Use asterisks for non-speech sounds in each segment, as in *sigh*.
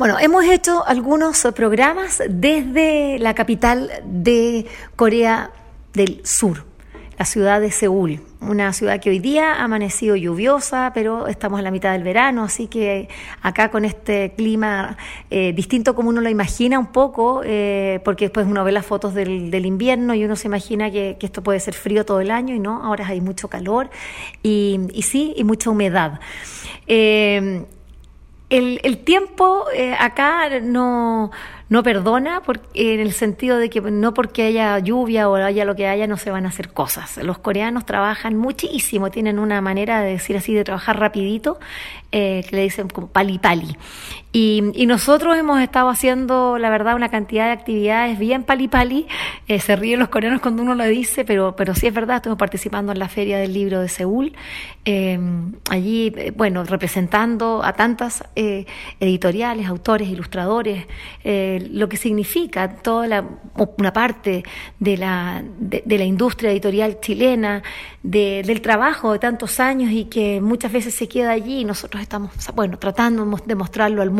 Bueno, hemos hecho algunos programas desde la capital de Corea del Sur, la ciudad de Seúl, una ciudad que hoy día ha amanecido lluviosa, pero estamos en la mitad del verano, así que acá con este clima eh, distinto como uno lo imagina un poco, eh, porque después uno ve las fotos del, invierno y uno se imagina que, esto puede ser frío todo el año y no, ahora hay mucho calor y, sí, y mucha humedad. Eh, el, el tiempo eh, acá no, no perdona en el sentido de que no porque haya lluvia o haya lo que haya no se van a hacer cosas. Los coreanos trabajan muchísimo, tienen una manera de decir así, de trabajar rapidito, eh, que le dicen como pali pali. Y, y, nosotros hemos estado haciendo, la verdad, una cantidad de actividades bien pali pali. Eh, se ríen los coreanos cuando uno lo dice, pero, pero sí es verdad, estuvimos participando en la Feria del Libro de Seúl, eh, allí, bueno, representando a tantas editoriales, autores, ilustradores, lo que significa toda la, una parte de la, de, la industria editorial chilena, del trabajo de tantos años y que muchas veces se queda allí y nosotros estamos, bueno, tratando de mostrarlo al mundo.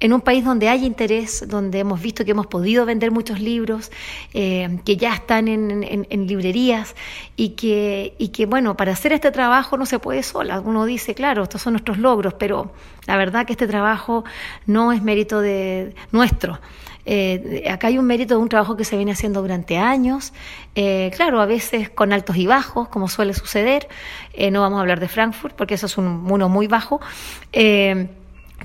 En un país donde hay interés, donde hemos visto que hemos podido vender muchos libros, eh, que ya están en, librerías y que, y que, bueno, para hacer este trabajo no se puede sola. Uno dice, claro, estos son nuestros logros, pero la verdad que este trabajo no es mérito de nuestro. Eh, acá hay un mérito de un trabajo que se viene haciendo durante años, eh, claro, a veces con altos y bajos, como suele suceder. No vamos a hablar de Frankfurt porque eso es un uno muy bajo.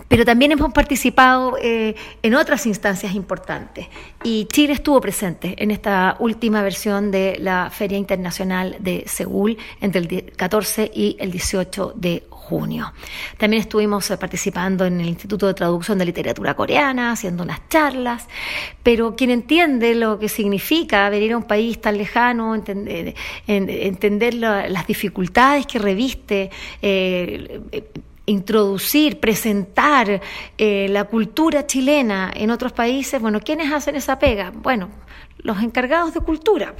Pero también hemos participado en otras instancias importantes y Chile estuvo presente en esta última versión de la Feria Internacional de Seúl entre el 14 y el 18 de junio. También estuvimos eh, participando en el Instituto de Traducción de Literatura Coreana, haciendo unas charlas, pero quien entiende lo que significa venir a un país tan lejano, entender, entender las dificultades que reviste, eh, introducir, presentar eh, la cultura chilena en otros países, bueno, ¿quiénes hacen esa pega? Bueno, los encargados de cultura,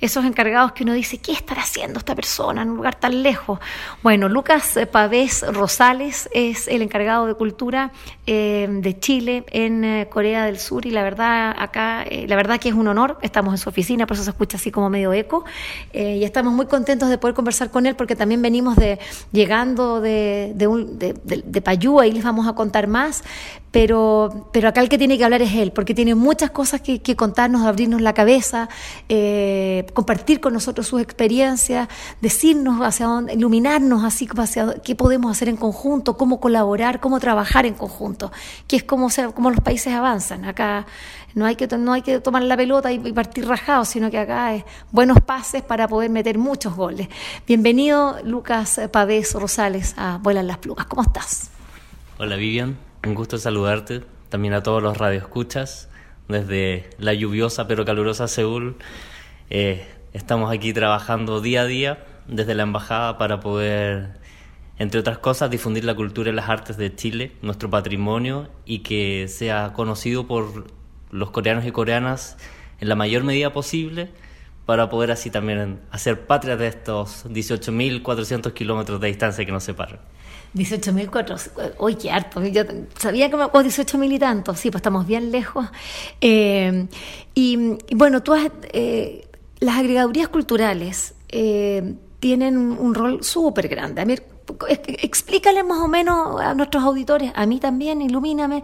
esos encargados que uno dice, ¿qué estará haciendo esta persona en un lugar tan lejos? Bueno, Lucas Pavés Rosales es el encargado de cultura eh, de Chile en eh, Corea del Sur y la verdad acá, eh, la verdad que es un honor, estamos en su oficina, por eso se escucha así como medio eco y estamos muy contentos de poder conversar con él porque también venimos de llegando de, de, un, de, y les vamos a contar más, pero, pero acá el que tiene que hablar es él, porque tiene muchas cosas que, que contarnos, abrirnos la cabeza, eh, compartir con nosotros sus experiencias, decirnos hacia dónde, iluminarnos así hacia qué podemos hacer en conjunto, cómo colaborar, cómo trabajar en conjunto, que es como, como los países avanzan. Acá no hay que, no hay que tomar la pelota y, partir rajado, sino que acá es buenos pases para poder meter muchos goles. Bienvenido, Lucas Pavés Rosales, a Vuelan las Plumas. ¿Cómo estás? Hola, Vivian. Un gusto saludarte, también a todos los radioescuchas, desde la lluviosa pero calurosa Seúl. Eh, estamos aquí trabajando día a día desde la embajada para poder, entre otras cosas, difundir la cultura y las artes de Chile, nuestro patrimonio, y que sea conocido por los coreanos y coreanas en la mayor medida posible para poder así también hacer patria de estos 18.400 kilómetros de distancia que nos separan. 18.400, oye, qué harto, yo sabía que me 18.000 y tanto, sí, pues estamos bien lejos. Eh, y, bueno, tú eh, las agregadurías culturales eh, tienen un, rol súper grande. A mí, explícale más o menos a nuestros auditores, a mí también, ilumíname,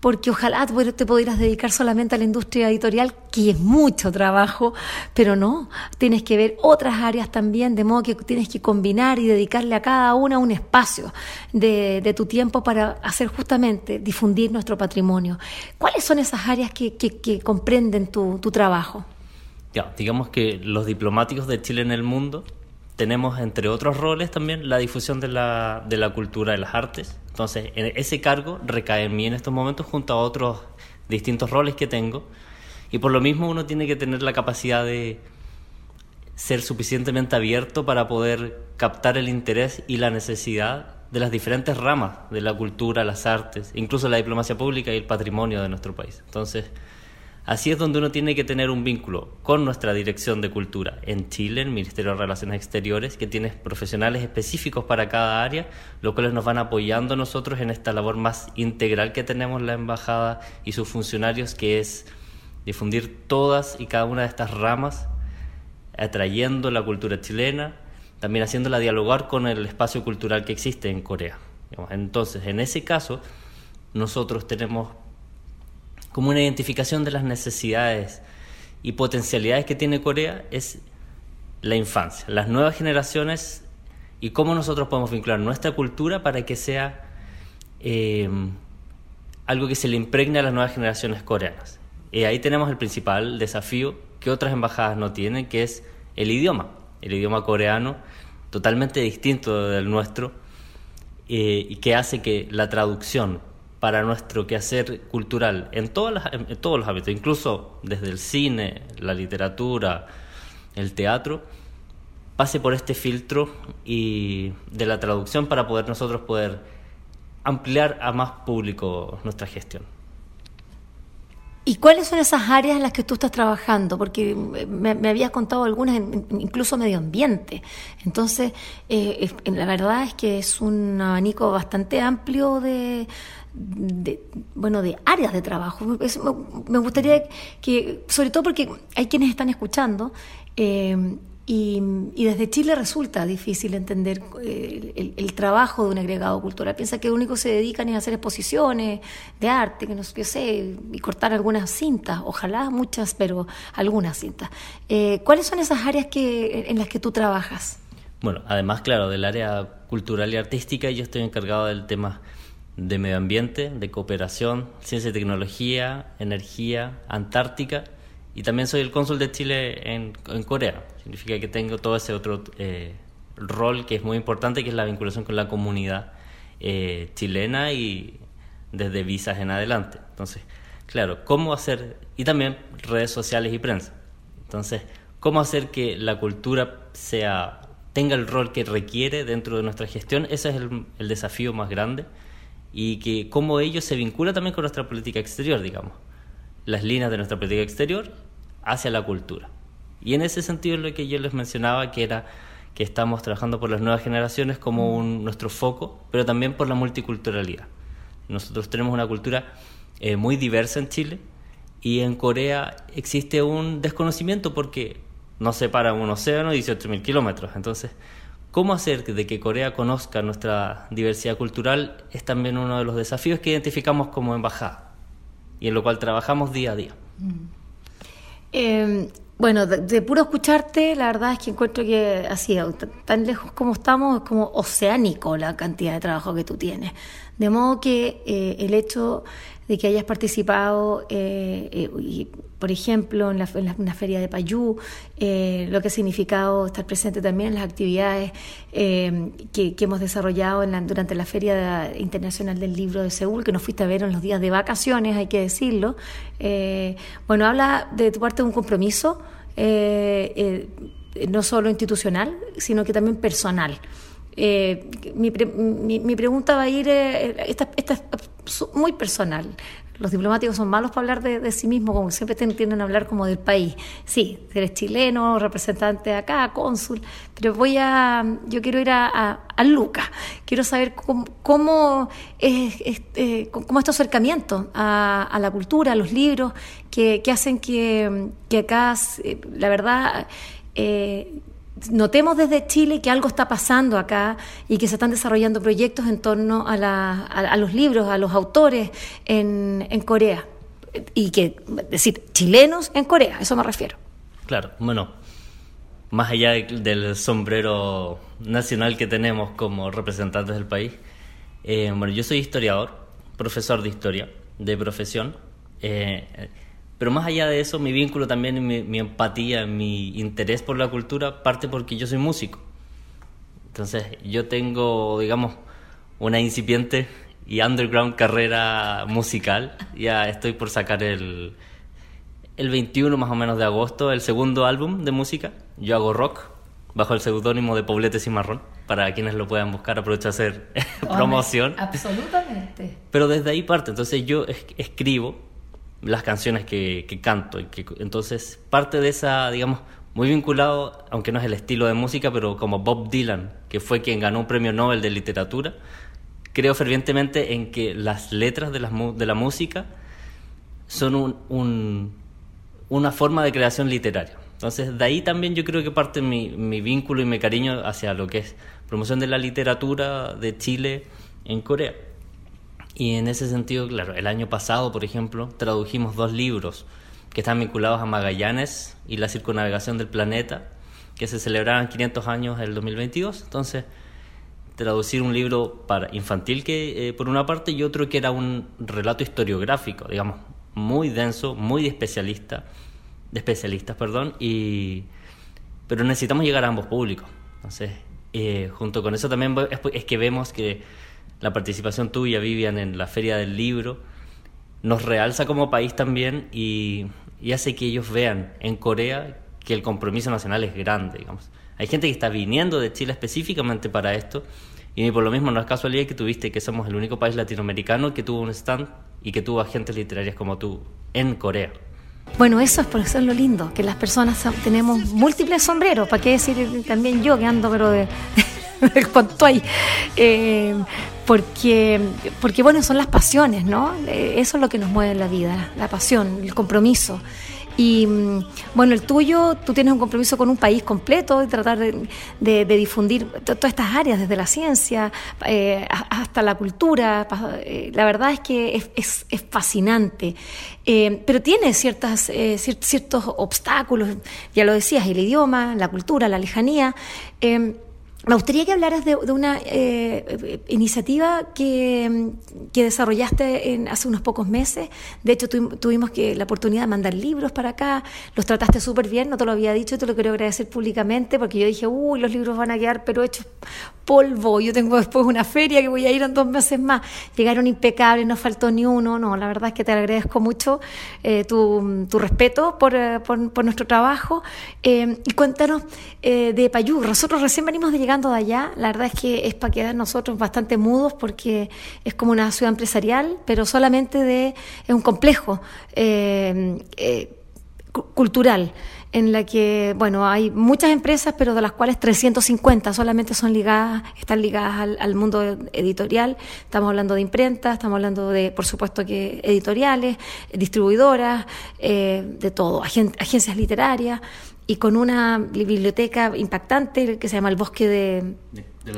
porque ojalá te pudieras dedicar solamente a la industria editorial, que es mucho trabajo, pero no, tienes que ver otras áreas también, de modo que tienes que combinar y dedicarle a cada una un espacio de, tu tiempo para hacer justamente difundir nuestro patrimonio. ¿Cuáles son esas áreas que, comprenden tu, tu trabajo? Ya, digamos que los diplomáticos de Chile en el mundo tenemos, entre otros roles, también la difusión de la, de la cultura de las artes. Entonces, ese cargo recae en mí en estos momentos junto a otros distintos roles que tengo. Y por lo mismo uno tiene que tener la capacidad de ser suficientemente abierto para poder captar el interés y la necesidad de las diferentes ramas de la cultura, las artes, incluso la diplomacia pública y el patrimonio de nuestro país. Entonces, Así es donde uno tiene que tener un vínculo con nuestra dirección de cultura. En Chile, el Ministerio de Relaciones Exteriores, que tiene profesionales específicos para cada área, los cuales nos van apoyando nosotros en esta labor más integral que tenemos la embajada y sus funcionarios, que es difundir todas y cada una de estas ramas, atrayendo la cultura chilena, también haciéndola dialogar con el espacio cultural que existe en Corea. Entonces, en ese caso, nosotros tenemos como una identificación de las necesidades y potencialidades que tiene Corea es la infancia, las nuevas generaciones y cómo nosotros podemos vincular nuestra cultura para que sea eh, algo que se le impregne a las nuevas generaciones coreanas. Y ahí tenemos el principal desafío que otras embajadas no tienen, que es el idioma, el idioma coreano, totalmente distinto del nuestro, eh, y que hace que la traducción para nuestro quehacer cultural en, todas en todos los ámbitos, incluso desde el cine, la literatura, el teatro, pase por este filtro y de la traducción para poder nosotros poder ampliar a más público nuestra gestión. ¿Y cuáles son esas áreas en las que tú estás trabajando? Porque me, habías contado algunas, incluso medio ambiente. Entonces, eh, la verdad es que es un abanico bastante amplio de, bueno, de áreas de trabajo. me, gustaría que, sobre todo porque hay quienes están escuchando, eh, y, desde Chile resulta difícil entender eh, el, trabajo de un agregado cultural. Piensa que lo único que se dedican es a hacer exposiciones de arte, que no sé, y cortar algunas cintas, ojalá muchas, pero algunas cintas. Eh, ¿Cuáles son esas áreas que, en las que tú trabajas? Bueno, además, claro, del área cultural y artística, yo estoy encargado del tema de medio ambiente, de cooperación, ciencia y tecnología, energía, Antártica y también soy el cónsul de Chile en, Corea. Significa que tengo todo ese otro eh, rol que es muy importante, que es la vinculación con la comunidad eh, chilena y desde visas en adelante. Entonces, claro, ¿cómo hacer? Y también redes sociales y prensa. Entonces, ¿cómo hacer que la cultura sea tenga el rol que requiere dentro de nuestra gestión? Ese es el, el desafío más grande y que cómo ello se vincula también con nuestra política exterior, digamos. Las líneas de nuestra política exterior hacia la cultura. Y en ese sentido es lo que yo les mencionaba, que era que estamos trabajando por las nuevas generaciones como un, nuestro foco, pero también por la multiculturalidad. Nosotros tenemos una cultura eh, muy diversa en Chile y en Corea existe un desconocimiento porque nos separa un océano y 18.000 kilómetros. Entonces, ¿Cómo hacer de que Corea conozca nuestra diversidad cultural? Es también uno de los desafíos que identificamos como embajada y en lo cual trabajamos día a día. Mm. Eh, bueno, de, puro escucharte, la verdad es que encuentro que así, tan lejos como estamos, es como oceánico la cantidad de trabajo que tú tienes. De modo que eh, el hecho de que hayas participado, eh, eh, por ejemplo, en la, feria de Payú, eh, lo que ha significado estar presente también en las actividades que, hemos desarrollado durante la Feria Internacional del Libro de Seúl, que nos fuiste a ver en los días de vacaciones, hay que decirlo. bueno, habla de tu parte de un compromiso, no solo institucional, sino que también personal. mi, mi, pregunta va a ir, muy personal. Los diplomáticos son malos para hablar de, sí mismos, como siempre tienden a hablar como del país. Sí, eres chileno, representante acá, cónsul, pero voy a, yo quiero ir a, a, Lucas. Quiero saber cómo, es, este, cómo estos acercamientos a, la cultura, a los libros, que, hacen que, que acá, eh, la verdad, eh, notemos desde Chile que algo está pasando acá y que se están desarrollando proyectos en torno a, a, los libros, a los autores en, en, Corea. Y que, decir, chilenos en Corea, eso me refiero. Claro, bueno, más allá del sombrero nacional que tenemos como representantes del país, eh, bueno, yo soy historiador, profesor de historia de profesión. Eh, pero más allá de eso, mi vínculo también, mi, mi empatía, mi interés por la cultura parte porque yo soy músico. Entonces yo tengo, digamos, una incipiente y underground carrera musical. Ya estoy por sacar el, el 21 más o menos de agosto el segundo álbum de música. Yo hago rock bajo el seudónimo de Pobletes y Marrón. Para quienes lo puedan buscar, aprovecho a hacer *laughs* promoción. Absolutamente. Pero desde ahí parte. Entonces yo escribo las canciones que, canto. Y que, entonces, parte de esa, digamos, muy vinculado, aunque no es el estilo de música, pero como Bob Dylan, que fue quien ganó un premio Nobel de literatura, creo fervientemente en que las letras de, de la música son un, una forma de creación literaria. Entonces, de ahí también yo creo que parte mi, mi vínculo y mi cariño hacia lo que es promoción de la literatura de Chile en Corea. Y en ese sentido, claro, el año pasado, por ejemplo, tradujimos dos libros que están vinculados a Magallanes y la circunnavegación del planeta, que se celebraban 500 años el 2022. Entonces, traducir un libro para infantil que eh, por una parte y otro que era un relato historiográfico, digamos, muy denso, muy de especialista, de especialistas, perdón, y pero necesitamos llegar a ambos públicos. Entonces, eh, junto con eso también es, que vemos que la participación tuya, Vivian, en la Feria del Libro nos realza como país también y, y hace que ellos vean en Corea que el compromiso nacional es grande. Hay gente que está viniendo de Chile específicamente para esto y por lo mismo no es casualidad que tuviste que somos el único país latinoamericano que tuvo un stand y que tuvo agentes literarias como tú en Corea. Bueno, eso es por eso es lo lindo, que las personas tenemos múltiples sombreros, para qué decir también yo que ando pero de, *laughs* de ahí. Eh, porque, porque bueno, son las pasiones, ¿no? Eh, eso es lo que nos mueve en la vida, la pasión, el compromiso. Y mm, bueno, el tuyo, tú tienes un compromiso con un país completo y tratar de, difundir todas estas áreas, desde la ciencia eh, hasta la cultura. Eh, la verdad es que es, fascinante, eh, pero tiene ciertas, ciertos obstáculos, ya lo decías, el idioma, la cultura, la lejanía. Me gustaría que hablaras de, una eh, iniciativa que, desarrollaste en, hace unos pocos meses. De hecho, tuvimos que, la oportunidad de mandar libros para acá. Los trataste súper bien, no te lo había dicho, te lo quiero agradecer públicamente porque yo dije, uy, los libros van a quedar pero hechos polvo. Yo tengo después una feria que voy a ir en dos meses más. Llegaron impecables, no faltó ni uno. No, la verdad es que te agradezco mucho eh, tu, respeto eh, por, nuestro trabajo. y cuéntanos de Payú. Nosotros recién venimos de llegar de allá, la verdad es que es para quedar nosotros bastante mudos porque es como una ciudad empresarial, pero solamente de es un complejo eh, eh, cultural en la que, bueno, hay muchas empresas, pero de las cuales 350 solamente son ligadas, están ligadas al, mundo editorial. Estamos hablando de imprenta, estamos hablando de, por supuesto, que editoriales, distribuidoras, eh, de todo, agencias literarias y con una biblioteca impactante que se llama El Bosque de, de,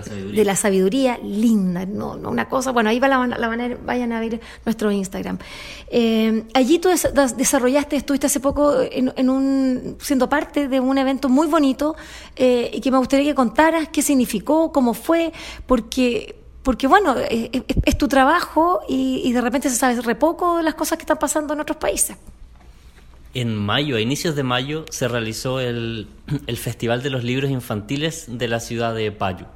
la, sabiduría. linda, no, no, una cosa, bueno, ahí va la, la vayan a ver nuestro Instagram. Eh, allí tú desarrollaste, estuviste hace poco en, un, siendo parte de un evento muy bonito eh, y que me gustaría que contaras qué significó, cómo fue, porque porque bueno, es, tu trabajo y, y, de repente se sabe re poco de las cosas que están pasando en otros países. En mayo, a inicios de mayo, se realizó el, Festival de los Libros Infantiles de la ciudad de Payu,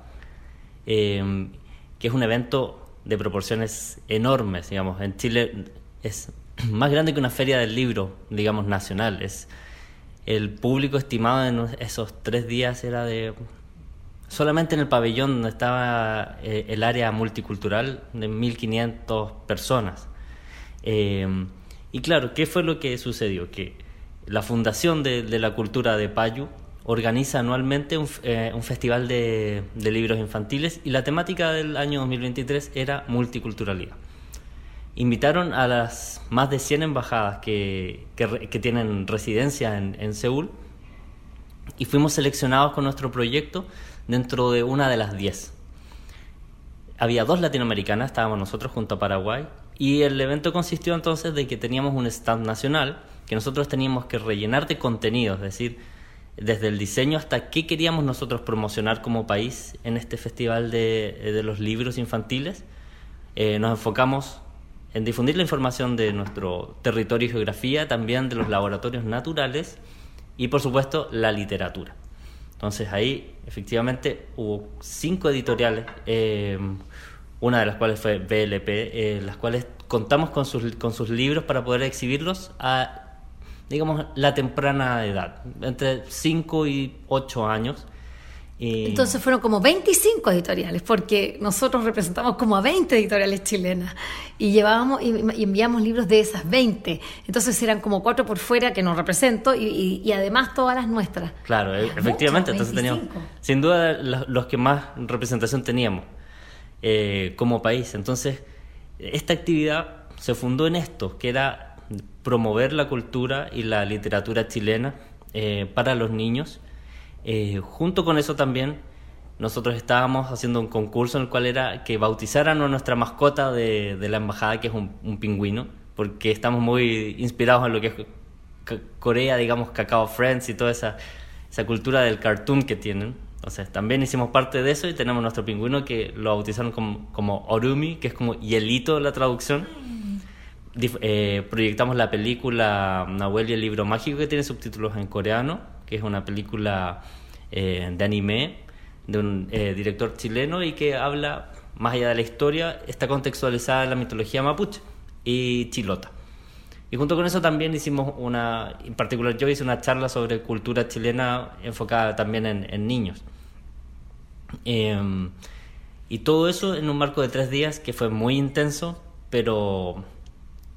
em, que es un evento de proporciones enormes, digamos. En Chile es *clears throat* más grande que una feria del libro, digamos, nacional. Es, el público estimado en esos tres días era de... Solamente en el pabellón donde estaba eh, el área multicultural de 1.500 personas. Eh, y claro, ¿qué fue lo que sucedió? Que la Fundación de, la Cultura de Payu organiza anualmente un, eh, festival de, libros infantiles y la temática del año 2023 era multiculturalidad. Invitaron a las más de 100 embajadas que, tienen residencia en, en, Seúl y fuimos seleccionados con nuestro proyecto dentro de una de las 10. Había dos latinoamericanas, estábamos nosotros junto a Paraguay y el evento consistió entonces de que teníamos un stand nacional que nosotros teníamos que rellenar de contenido, es decir, desde el diseño hasta qué queríamos nosotros promocionar como país en este festival de, los libros infantiles. Eh, nos enfocamos en difundir la información de nuestro territorio y geografía, también de los laboratorios naturales y por supuesto la literatura. Entonces ahí efectivamente hubo cinco editoriales. Eh, una de las cuales fue BLP, eh, las cuales contamos con sus, con sus libros para poder exhibirlos a, digamos, la temprana edad, entre 5 y 8 años. Entonces fueron como 25 editoriales, porque nosotros representamos como a 20 editoriales chilenas y llevábamos y, enviamos libros de esas 20. Entonces eran como cuatro por fuera que nos represento y, además todas las nuestras. Claro, efectivamente, entonces teníamos, sin duda, los, que más representación teníamos eh, como país. Entonces, esta actividad se fundó en esto, que era promover la cultura y la literatura chilena eh, para los niños eh, junto con eso también, nosotros estábamos haciendo un concurso en el cual era que bautizaran a nuestra mascota de, la embajada, que es un, pingüino, porque estamos muy inspirados en lo que es Corea, digamos, Cacao Friends y toda esa, esa cultura del cartoon que tienen. Entonces, también hicimos parte de eso y tenemos nuestro pingüino que lo bautizaron como, como Orumi, que es como hielito la traducción. Eh, proyectamos la película Nahuel y el libro mágico que tiene subtítulos en coreano que es una película eh, de anime de un eh, director chileno y que habla, más allá de la historia, está contextualizada en la mitología mapuche y chilota. Y junto con eso también hicimos una, en particular yo hice una charla sobre cultura chilena enfocada también en, niños. Em, y todo eso en un marco de tres días que fue muy intenso, pero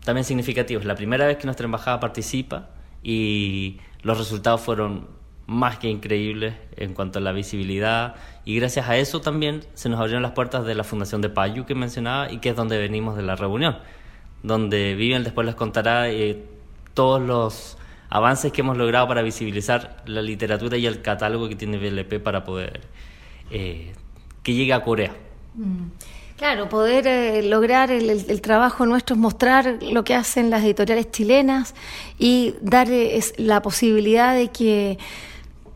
también significativo. Es la primera vez que nuestra embajada participa y los resultados fueron más que increíbles en cuanto a la visibilidad y gracias a eso también se nos abrieron las puertas de la Fundación de Payu que mencionaba y que es donde venimos de la reunión, donde Vivian después les contará eh, todos los avances que hemos logrado para visibilizar la literatura y el catálogo que tiene BLP para poder eh, que llegue a Corea. Mm. Claro, poder eh, lograr el, trabajo nuestro es mostrar lo que hacen las editoriales chilenas y dar eh, la posibilidad de que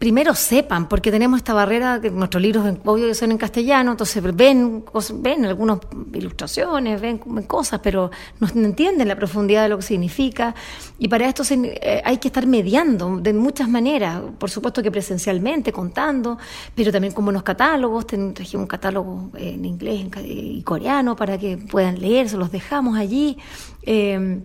primero sepan, porque tenemos esta barrera que nuestros libros, obvio que son en castellano, entonces ven, ven algunas ilustraciones, ven, cosas, pero no entienden la profundidad de lo que significa. Y para esto eh, hay que estar mediando de muchas maneras, por supuesto que presencialmente, contando, pero también como los catálogos, trajimos un catálogo en inglés y coreano para que puedan leerse, los dejamos allí. Eh,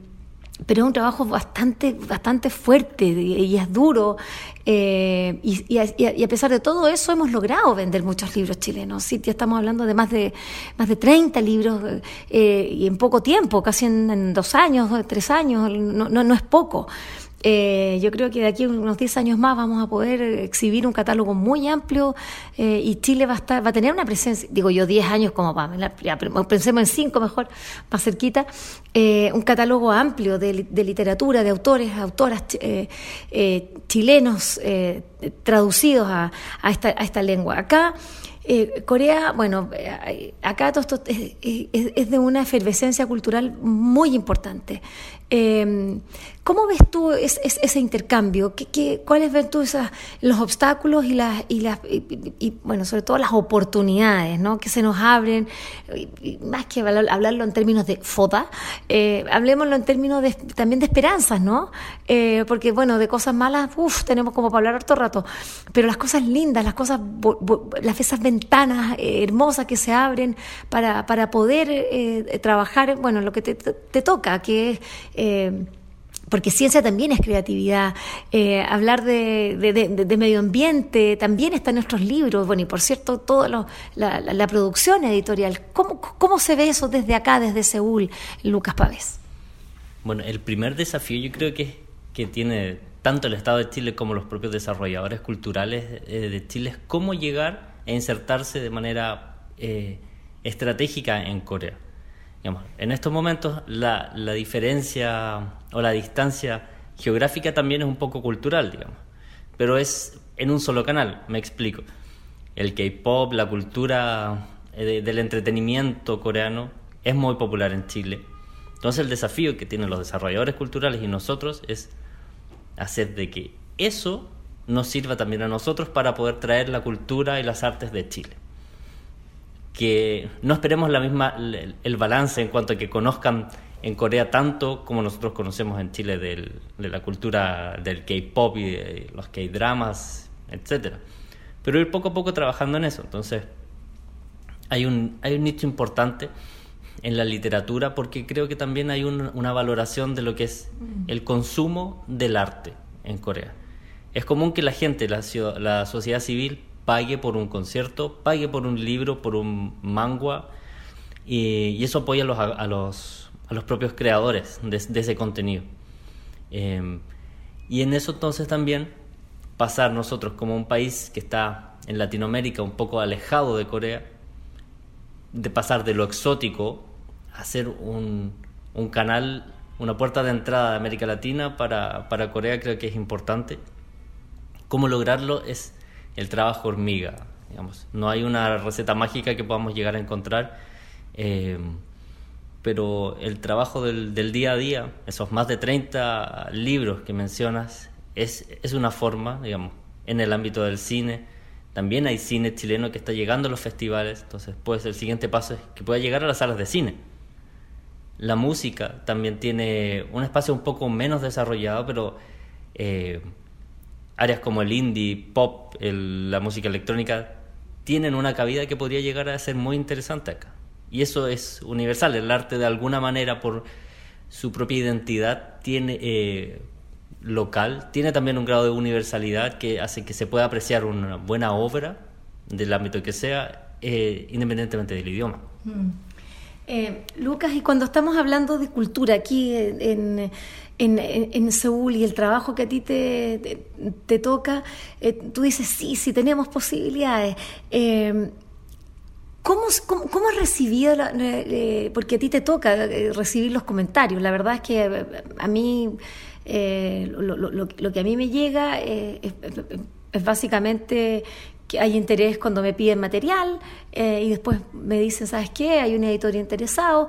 pero es un trabajo bastante, bastante fuerte y es duro. Eh, y, a, pesar de todo eso hemos logrado vender muchos libros chilenos. Sí, ya estamos hablando de más de, más de 30 libros eh, y en poco tiempo, casi en, dos años, tres años, no, no, no es poco. Eh, yo creo que de aquí a unos 10 años más vamos a poder exhibir un catálogo muy amplio eh, y Chile va a, estar, va a tener una presencia, digo yo 10 años como Pamela, pensemos en 5 mejor, más cerquita, eh, un catálogo amplio de, literatura, de autores, autoras chilenos traducidos a, esta, lengua. Acá Corea, bueno, acá todo esto es, de una efervescencia cultural muy importante. ¿Cómo ves tú ese intercambio? ¿Qué, cuáles ves tú los obstáculos y las, y las y, bueno, sobre todo las oportunidades ¿no? que se nos abren? más que hablarlo en términos de foda, eh, hablemoslo en términos de, también de esperanzas, ¿no? Eh, porque, bueno, de cosas malas, uff, tenemos como para hablar harto rato, pero las cosas lindas, las cosas, las, esas ventanas eh, hermosas que se abren para, para poder trabajar, bueno, lo que te, te toca, que es porque ciencia también es creatividad, eh, hablar de, medio ambiente también está en nuestros libros, bueno, y por cierto, toda la, producción editorial. ¿Cómo, ¿Cómo se ve eso desde acá, desde Seúl, Lucas Pávez? Bueno, el primer desafío yo creo que, que tiene tanto el Estado de Chile como los propios desarrolladores culturales eh, de Chile es cómo llegar a insertarse de manera eh, estratégica en Corea en estos momentos la, diferencia o la distancia geográfica también es un poco cultural, digamos, pero es en un solo canal, me explico. El K-pop, la cultura eh, del entretenimiento coreano es muy popular en Chile. Entonces el desafío que tienen los desarrolladores culturales y nosotros es hacer de que eso nos sirva también a nosotros para poder traer la cultura y las artes de Chile que no esperemos la misma, el, balance en cuanto a que conozcan en Corea tanto como nosotros conocemos en Chile de la cultura del K-pop y de los K-dramas, etcétera. Pero ir poco a poco trabajando en eso. Entonces, hay un, hay un nicho importante en la literatura porque creo que también hay una valoración de lo que es el consumo del arte en Corea. Es común que la gente, la, la sociedad civil, pague por un concierto, pague por un libro, por un manga, y, eso apoya a los, a los, a los propios creadores de, ese contenido. Em, y en eso entonces también pasar nosotros como un país que está en Latinoamérica un poco alejado de Corea, de pasar de lo exótico a ser un, un canal, una puerta de entrada de América Latina para, para Corea creo que es importante. ¿Cómo lograrlo? Es el trabajo hormiga, digamos. No hay una receta mágica que podamos llegar a encontrar, eh, pero el trabajo del, del, día a día, esos más de 30 libros que mencionas, es, es una forma, digamos, en el ámbito del cine. También hay cine chileno que está llegando a los festivales, entonces pues el siguiente paso es que pueda llegar a las salas de cine. La música también tiene un espacio un poco menos desarrollado, pero eh, áreas como el indie, pop, la música electrónica, tienen una cabida que podría llegar a ser muy interesante acá. Y eso es universal, el arte de alguna manera por su propia identidad tiene eh, local, tiene también un grado de universalidad que hace que se pueda apreciar una buena obra del ámbito que sea, eh, independientemente del idioma. Mm. Eh, Lucas, y cuando estamos hablando de cultura aquí en, en, Seúl y el trabajo que a ti te, te, toca, eh, tú dices, sí, sí, tenemos posibilidades. Eh, ¿Cómo, cómo, has recibido, porque a ti te toca recibir los comentarios? La verdad es que a mí, lo, lo, lo, que a mí me llega es, es básicamente que hay interés cuando me piden material eh, y después me dicen, ¿sabes qué? Hay un editor interesado,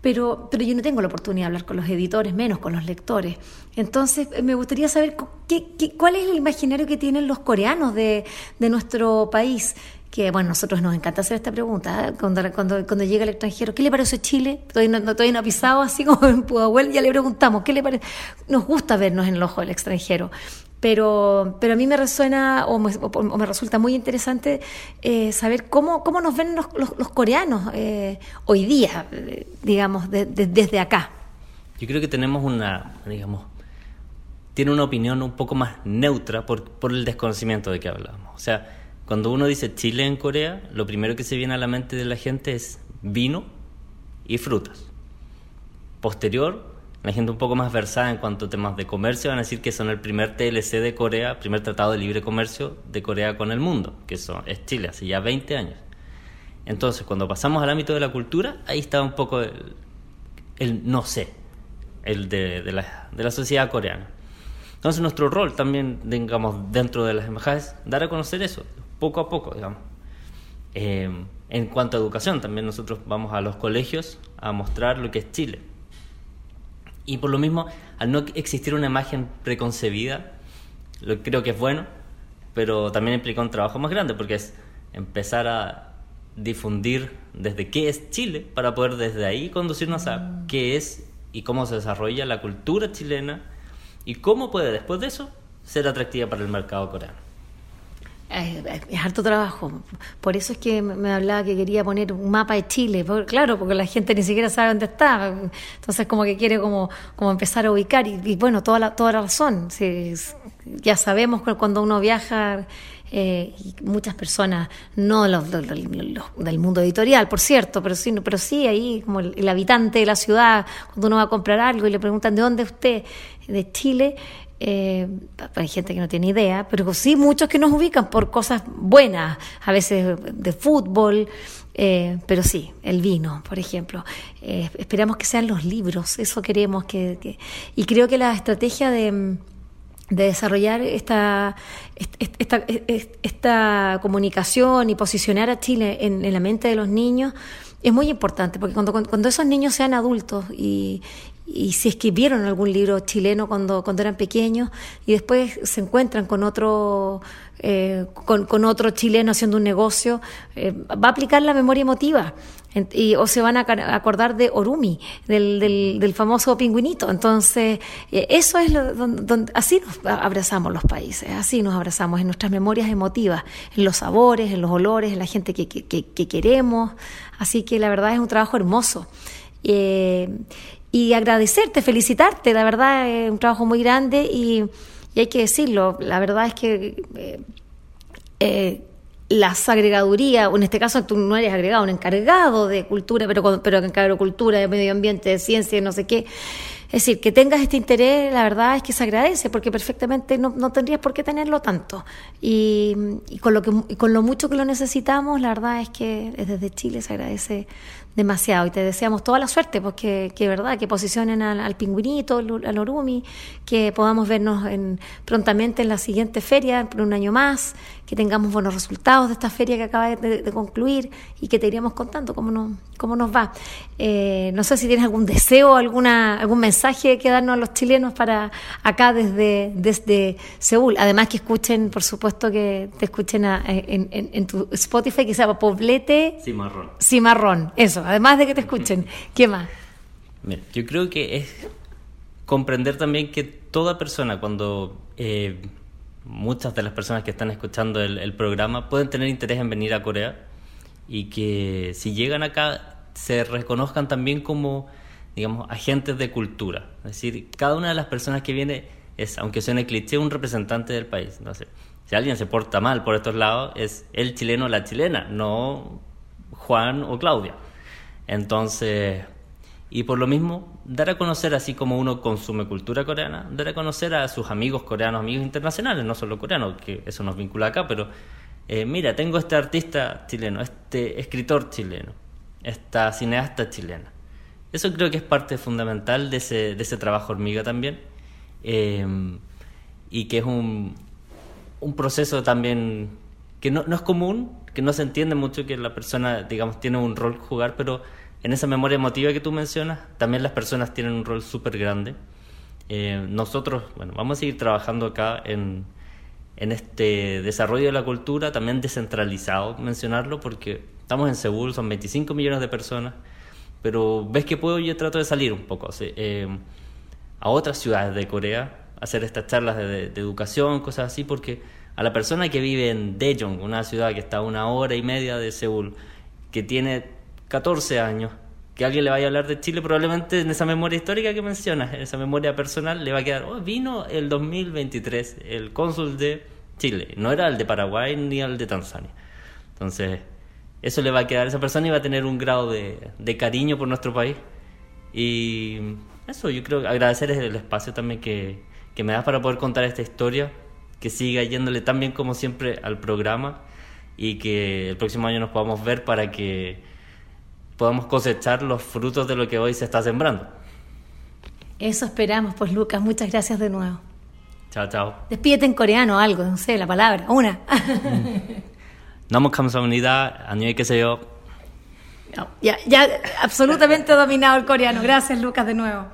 pero, pero yo no tengo la oportunidad de hablar con los editores, menos con los lectores. Entonces, me gustaría saber qué, cuál es el imaginario que tienen los coreanos de, de nuestro país que bueno, nosotros nos encanta hacer esta pregunta, ¿eh? cuando, cuando, cuando, llega el extranjero, ¿qué le parece Chile? Todavía no, todavía no ha pisado así como en Pudahuel, ya le preguntamos, ¿qué le parece? Nos gusta vernos en el ojo del extranjero pero, pero a mí me resuena o me, resulta muy interesante eh, saber cómo, cómo nos ven los, los, coreanos eh, hoy día, eh, digamos, desde acá. Yo creo que tenemos una, digamos, tiene una opinión un poco más neutra por, por el desconocimiento de que hablamos. O sea, cuando uno dice Chile en Corea, lo primero que se viene a la mente de la gente es vino y frutas. Posterior, la gente un poco más versada en cuanto a temas de comercio van a decir que son el primer TLC de Corea, primer tratado de libre comercio de Corea con el mundo, que son, es Chile, hace ya 20 años. Entonces, cuando pasamos al ámbito de la cultura, ahí está un poco el, no sé, el de, la, sociedad coreana. Entonces, nuestro rol también, digamos, dentro de las embajadas, dar a conocer eso, poco a poco, digamos. Eh, en cuanto a educación, también nosotros vamos a los colegios a mostrar lo que es Chile y por lo mismo, al no existir una imagen preconcebida, lo creo que es bueno, pero también implica un trabajo más grande, porque es empezar a difundir desde qué es Chile, para poder desde ahí conducirnos a mm. qué es y cómo se desarrolla la cultura chilena y cómo puede después de eso ser atractiva para el mercado coreano. Es, harto trabajo. Por eso es que me hablaba que quería poner un mapa de Chile. claro, porque la gente ni siquiera sabe dónde está. Entonces, como que quiere como, como empezar a ubicar. Y, bueno, toda la, toda la razón. ya sabemos que cuando uno viaja, eh, muchas personas, no los, del mundo editorial, por cierto, pero sí, pero sí ahí como el, habitante de la ciudad, cuando uno va a comprar algo y le preguntan de dónde usted, de Chile, eh, hay gente que no tiene idea, pero sí muchos que nos ubican por cosas buenas, a veces de fútbol, eh, pero sí, el vino, por ejemplo. Eh, esperamos que sean los libros, eso queremos que, y creo que la estrategia de, desarrollar esta, esta, esta, comunicación y posicionar a Chile en, la mente de los niños es muy importante, porque cuando, cuando esos niños sean adultos y, y si escribieron algún libro chileno cuando, cuando eran pequeños y después se encuentran con otro, eh, con, otro chileno haciendo un negocio, eh, va a aplicar la memoria emotiva. Y, o se van a acordar de Orumi, del, del, famoso pingüinito. Entonces, eh, eso es lo, donde, así nos abrazamos los países, así nos abrazamos en nuestras memorias emotivas, en los sabores, en los olores, en la gente que, que, que queremos. Así que la verdad es un trabajo hermoso. Y agradecerte, felicitarte, la verdad es un trabajo muy grande y, hay que decirlo, la verdad es que eh, eh, las agregadurías, o en este caso tú no eres agregado, un encargado de cultura, pero, pero encargado de cultura, de medio ambiente, de ciencia, no sé qué. Es decir, que tengas este interés, la verdad es que se agradece, porque perfectamente no, no tendrías por qué tenerlo tanto. Y, con lo que, y con lo mucho que lo necesitamos, la verdad es que desde Chile se agradece demasiado y te deseamos toda la suerte, porque que verdad, que posicionen al, pingüinito, al orumi, que podamos vernos en, prontamente en la siguiente feria, por un año más, que tengamos buenos resultados de esta feria que acaba de, concluir y que te iríamos contando cómo, no, cómo nos va. Eh, no sé si tienes algún deseo, alguna, algún mensaje que darnos a los chilenos para acá desde, desde Seúl. Además que escuchen, por supuesto, que te escuchen en, en, tu Spotify, que se llama Poblete Cimarrón. Cimarrón, eso además de que te escuchen. ¿Qué más? yo creo que es comprender también que toda persona cuando... Eh, muchas de las personas que están escuchando el, programa pueden tener interés en venir a Corea y que si llegan acá se reconozcan también como, digamos, agentes de cultura. Es decir, cada una de las personas que viene es, aunque suene cliché, un representante del país. Entonces, si alguien se porta mal por estos lados, es el chileno o la chilena, no Juan o Claudia. Entonces, y por lo mismo, dar a conocer, así como uno consume cultura coreana, dar a conocer a sus amigos coreanos, amigos internacionales, no solo coreanos, que eso nos vincula acá, pero eh, mira, tengo este artista chileno, este escritor chileno, esta cineasta chilena. Eso creo que es parte fundamental de ese, de ese trabajo hormiga también, eh, y que es un, un proceso también que no, no es común, que no se entiende mucho que la persona, digamos, tiene un rol jugar, pero en esa memoria emotiva que tú mencionas, también las personas tienen un rol súper grande. Eh, nosotros, bueno, vamos a seguir trabajando acá en, en este desarrollo de la cultura, también descentralizado, mencionarlo, porque estamos en Seúl, son 25 millones de personas, pero ves que puedo, yo trato de salir un poco eh, a otras ciudades de Corea, hacer estas charlas de, educación, cosas así, porque a la persona que vive en Daejeon, una ciudad que está a una hora y media de Seúl, que tiene 14 años, que alguien le vaya a hablar de Chile, probablemente en esa memoria histórica que mencionas, en esa memoria personal, le va a quedar, oh, vino el 2023 el cónsul de Chile, no era el de Paraguay ni el de Tanzania. Entonces, eso le va a quedar a esa persona y va a tener un grado de, cariño por nuestro país. Y eso, yo creo agradecer el espacio también que, que me das para poder contar esta historia, que siga yéndole tan bien como siempre al programa y que el próximo año nos podamos ver para que podamos cosechar los frutos de lo que hoy se está sembrando. Eso esperamos, pues Lucas, muchas gracias de nuevo. Chao, chao. Despídete en coreano, algo, no sé, la palabra, una. *laughs* 너무 감사합니다. 안녕히 계세요. ya, ya absolutamente dominado el coreano. Gracias, Lucas, de nuevo.